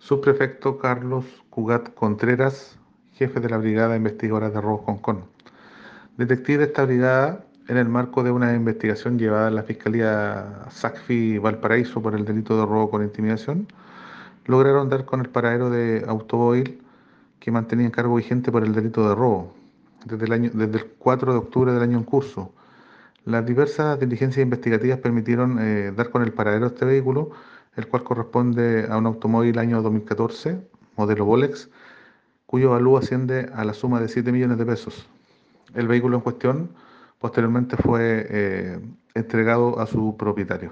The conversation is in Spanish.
Subprefecto Carlos Cugat Contreras, jefe de la Brigada Investigadora de Robos Kong. Detective de esta brigada, en el marco de una investigación llevada a la Fiscalía SACFI Valparaíso por el delito de robo con intimidación, lograron dar con el paradero de automóvil que mantenía en cargo vigente por el delito de robo desde el, año, desde el 4 de octubre del año en curso. Las diversas diligencias investigativas permitieron eh, dar con el paradero de este vehículo, el cual corresponde a un automóvil año 2014, modelo Bolex, cuyo valor asciende a la suma de 7 millones de pesos. El vehículo en cuestión posteriormente fue eh, entregado a su propietario.